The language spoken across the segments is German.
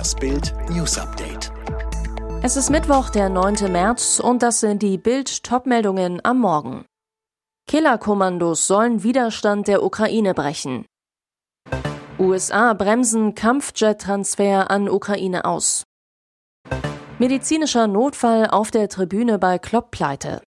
Das Bild News Update. Es ist Mittwoch, der 9. März und das sind die Bild Topmeldungen am Morgen. Killerkommandos sollen Widerstand der Ukraine brechen. USA bremsen Kampfjet-Transfer an Ukraine aus. Medizinischer Notfall auf der Tribüne bei Klopp-Pleite.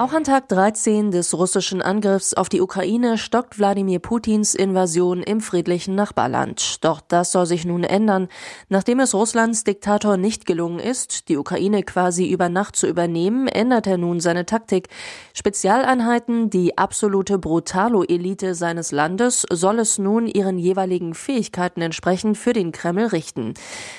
Auch an Tag 13 des russischen Angriffs auf die Ukraine stockt Wladimir Putins Invasion im friedlichen Nachbarland. Doch das soll sich nun ändern, nachdem es Russlands Diktator nicht gelungen ist, die Ukraine quasi über Nacht zu übernehmen, ändert er nun seine Taktik. Spezialeinheiten, die absolute Brutalo-Elite seines Landes, soll es nun ihren jeweiligen Fähigkeiten entsprechend für den Kreml richten.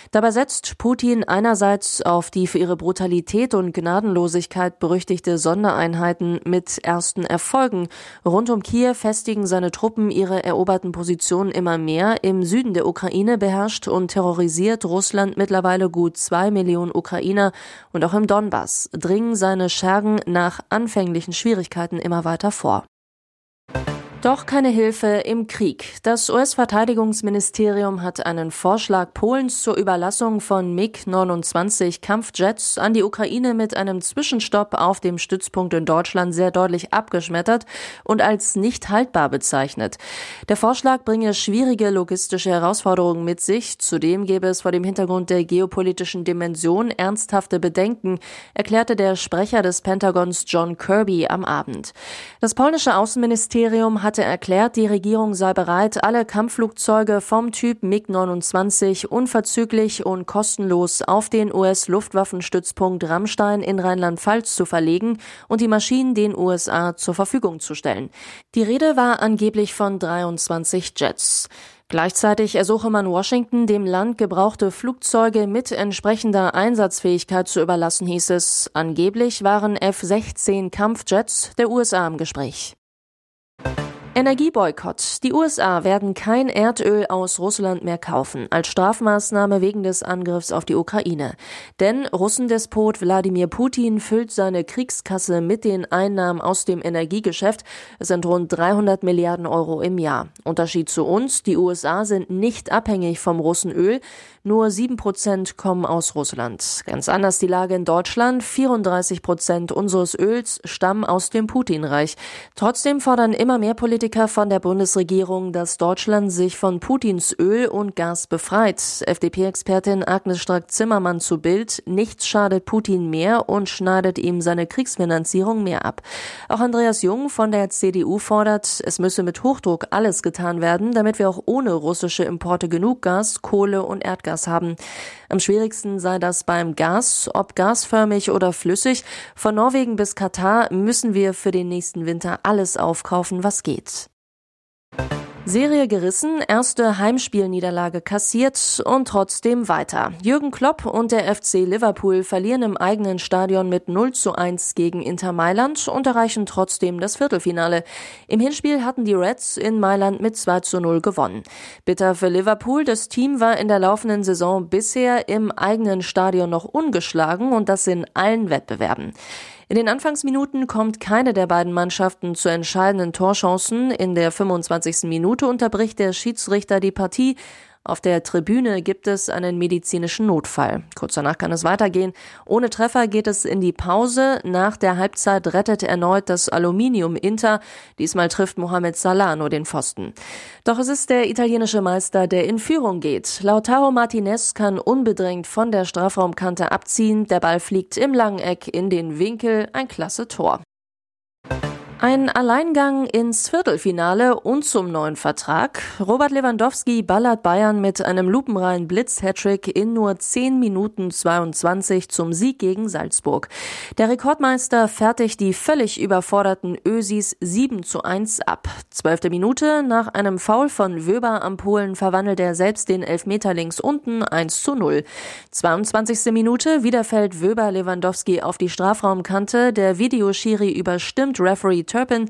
Dabei setzt Putin einerseits auf die für ihre Brutalität und Gnadenlosigkeit berüchtigte Sondereinheit Einheiten mit ersten Erfolgen. Rund um Kiew festigen seine Truppen ihre eroberten Positionen immer mehr. Im Süden der Ukraine beherrscht und terrorisiert Russland mittlerweile gut zwei Millionen Ukrainer und auch im Donbass dringen seine Schergen nach anfänglichen Schwierigkeiten immer weiter vor. Doch keine Hilfe im Krieg. Das US-Verteidigungsministerium hat einen Vorschlag Polens zur Überlassung von MiG-29 Kampfjets an die Ukraine mit einem Zwischenstopp auf dem Stützpunkt in Deutschland sehr deutlich abgeschmettert und als nicht haltbar bezeichnet. Der Vorschlag bringe schwierige logistische Herausforderungen mit sich. Zudem gäbe es vor dem Hintergrund der geopolitischen Dimension ernsthafte Bedenken, erklärte der Sprecher des Pentagons John Kirby am Abend. Das polnische Außenministerium hat hatte erklärt, die Regierung sei bereit, alle Kampfflugzeuge vom Typ MiG-29 unverzüglich und kostenlos auf den US-Luftwaffenstützpunkt Rammstein in Rheinland-Pfalz zu verlegen und die Maschinen den USA zur Verfügung zu stellen. Die Rede war angeblich von 23 Jets. Gleichzeitig ersuche man Washington, dem Land gebrauchte Flugzeuge mit entsprechender Einsatzfähigkeit zu überlassen, hieß es. Angeblich waren F-16 Kampfjets der USA im Gespräch. Energieboykott. Die USA werden kein Erdöl aus Russland mehr kaufen, als Strafmaßnahme wegen des Angriffs auf die Ukraine. Denn Russendespot Wladimir Putin füllt seine Kriegskasse mit den Einnahmen aus dem Energiegeschäft. Es sind rund 300 Milliarden Euro im Jahr. Unterschied zu uns, die USA sind nicht abhängig vom Russenöl. Nur sieben Prozent kommen aus Russland. Ganz anders die Lage in Deutschland. 34 Prozent unseres Öls stammen aus dem Putinreich. Trotzdem fordern immer mehr Politiker Politiker von der Bundesregierung, dass Deutschland sich von Putins Öl und Gas befreit. FDP-Expertin Agnes Strack-Zimmermann zu Bild. Nichts schadet Putin mehr und schneidet ihm seine Kriegsfinanzierung mehr ab. Auch Andreas Jung von der CDU fordert, es müsse mit Hochdruck alles getan werden, damit wir auch ohne russische Importe genug Gas, Kohle und Erdgas haben. Am schwierigsten sei das beim Gas, ob gasförmig oder flüssig. Von Norwegen bis Katar müssen wir für den nächsten Winter alles aufkaufen, was geht. Serie gerissen, erste Heimspielniederlage kassiert und trotzdem weiter. Jürgen Klopp und der FC Liverpool verlieren im eigenen Stadion mit 0 zu 1 gegen Inter Mailand und erreichen trotzdem das Viertelfinale. Im Hinspiel hatten die Reds in Mailand mit 2 zu 0 gewonnen. Bitter für Liverpool, das Team war in der laufenden Saison bisher im eigenen Stadion noch ungeschlagen und das in allen Wettbewerben. In den Anfangsminuten kommt keine der beiden Mannschaften zu entscheidenden Torchancen. In der 25. Minute unterbricht der Schiedsrichter die Partie. Auf der Tribüne gibt es einen medizinischen Notfall. Kurz danach kann es weitergehen. Ohne Treffer geht es in die Pause. Nach der Halbzeit rettet erneut das Aluminium Inter. Diesmal trifft Mohamed Salah nur den Pfosten. Doch es ist der italienische Meister, der in Führung geht. Lautaro Martinez kann unbedrängt von der Strafraumkante abziehen. Der Ball fliegt im langen Eck in den Winkel. Ein klasse Tor. Ein Alleingang ins Viertelfinale und zum neuen Vertrag. Robert Lewandowski ballert Bayern mit einem lupenreinen Blitz-Hattrick in nur 10 Minuten 22 zum Sieg gegen Salzburg. Der Rekordmeister fertigt die völlig überforderten Ösis 7 zu 1 ab. Zwölfte Minute, nach einem Foul von Wöber am Polen verwandelt er selbst den Elfmeter links unten 1 zu 0. 22. Minute, wieder fällt Wöber Lewandowski auf die Strafraumkante. Der Videoschiri überstimmt Referee Turpin.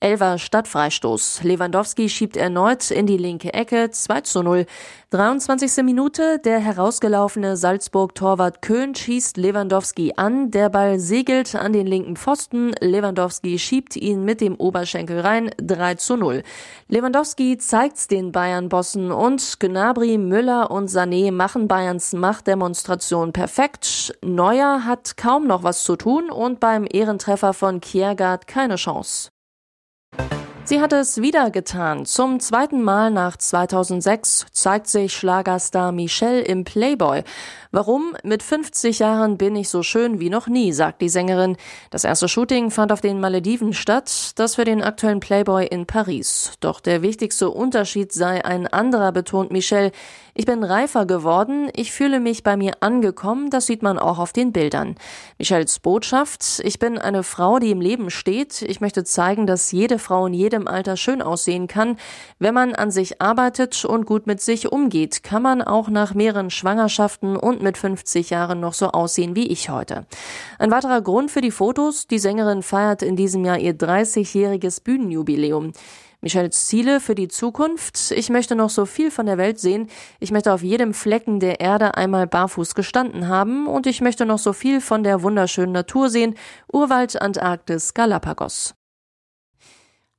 Elver Stadtfreistoß. Lewandowski schiebt erneut in die linke Ecke 2 zu 0. 23. Minute, der herausgelaufene Salzburg-Torwart Köhn schießt Lewandowski an. Der Ball segelt an den linken Pfosten. Lewandowski schiebt ihn mit dem Oberschenkel rein. 3 zu 0. Lewandowski zeigt's den Bayern-Bossen und Gnabry, Müller und Sané machen Bayerns Machtdemonstration perfekt. Neuer hat kaum noch was zu tun und beim Ehrentreffer von Kiergaard keine Chance. Sie hat es wieder getan. Zum zweiten Mal nach 2006 zeigt sich Schlagerstar Michelle im Playboy. Warum? Mit 50 Jahren bin ich so schön wie noch nie, sagt die Sängerin. Das erste Shooting fand auf den Malediven statt, das für den aktuellen Playboy in Paris. Doch der wichtigste Unterschied sei ein anderer, betont Michelle. Ich bin reifer geworden, ich fühle mich bei mir angekommen, das sieht man auch auf den Bildern. Michelles Botschaft, ich bin eine Frau, die im Leben steht. Ich möchte zeigen, dass jede Frau in jedem jedem Alter schön aussehen kann. Wenn man an sich arbeitet und gut mit sich umgeht, kann man auch nach mehreren Schwangerschaften und mit 50 Jahren noch so aussehen wie ich heute. Ein weiterer Grund für die Fotos, die Sängerin feiert in diesem Jahr ihr 30-jähriges Bühnenjubiläum. Michelles Ziele für die Zukunft. Ich möchte noch so viel von der Welt sehen. Ich möchte auf jedem Flecken der Erde einmal barfuß gestanden haben und ich möchte noch so viel von der wunderschönen Natur sehen. Urwald, Antarktis, Galapagos.